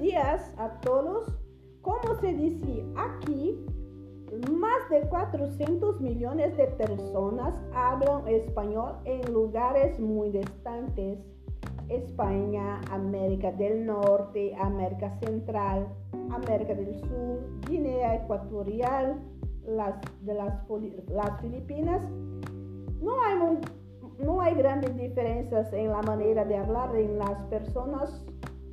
días a todos. Como se dice aquí, más de 400 millones de personas hablan español en lugares muy distantes. España, América del Norte, América Central, América del Sur, Guinea Ecuatorial, las, de las, Filipinas. No no hay grandes diferencias en la manera de hablar en las personas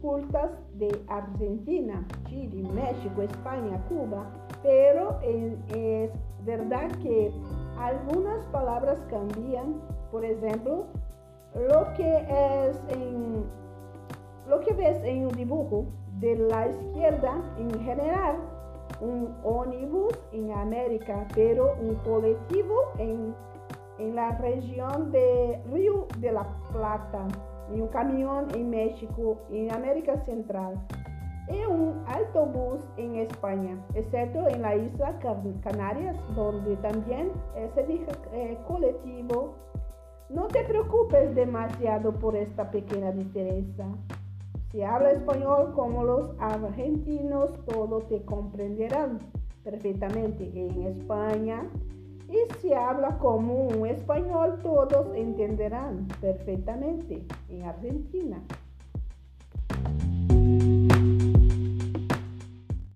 cultas de Argentina, Chile, México, España, Cuba, pero es verdad que algunas palabras cambian. Por ejemplo, lo que es en lo que ves en un dibujo de la izquierda en general un ómnibus en América, pero un colectivo en, en la región de Río de la Plata y un camión en México, en América Central, y un autobús en España, excepto en la isla Canarias, donde también se dice eh, colectivo. No te preocupes demasiado por esta pequeña diferencia. Si habla español como los argentinos, todos te comprenderán perfectamente en España. Y si habla como un español, todos entenderán perfectamente en Argentina.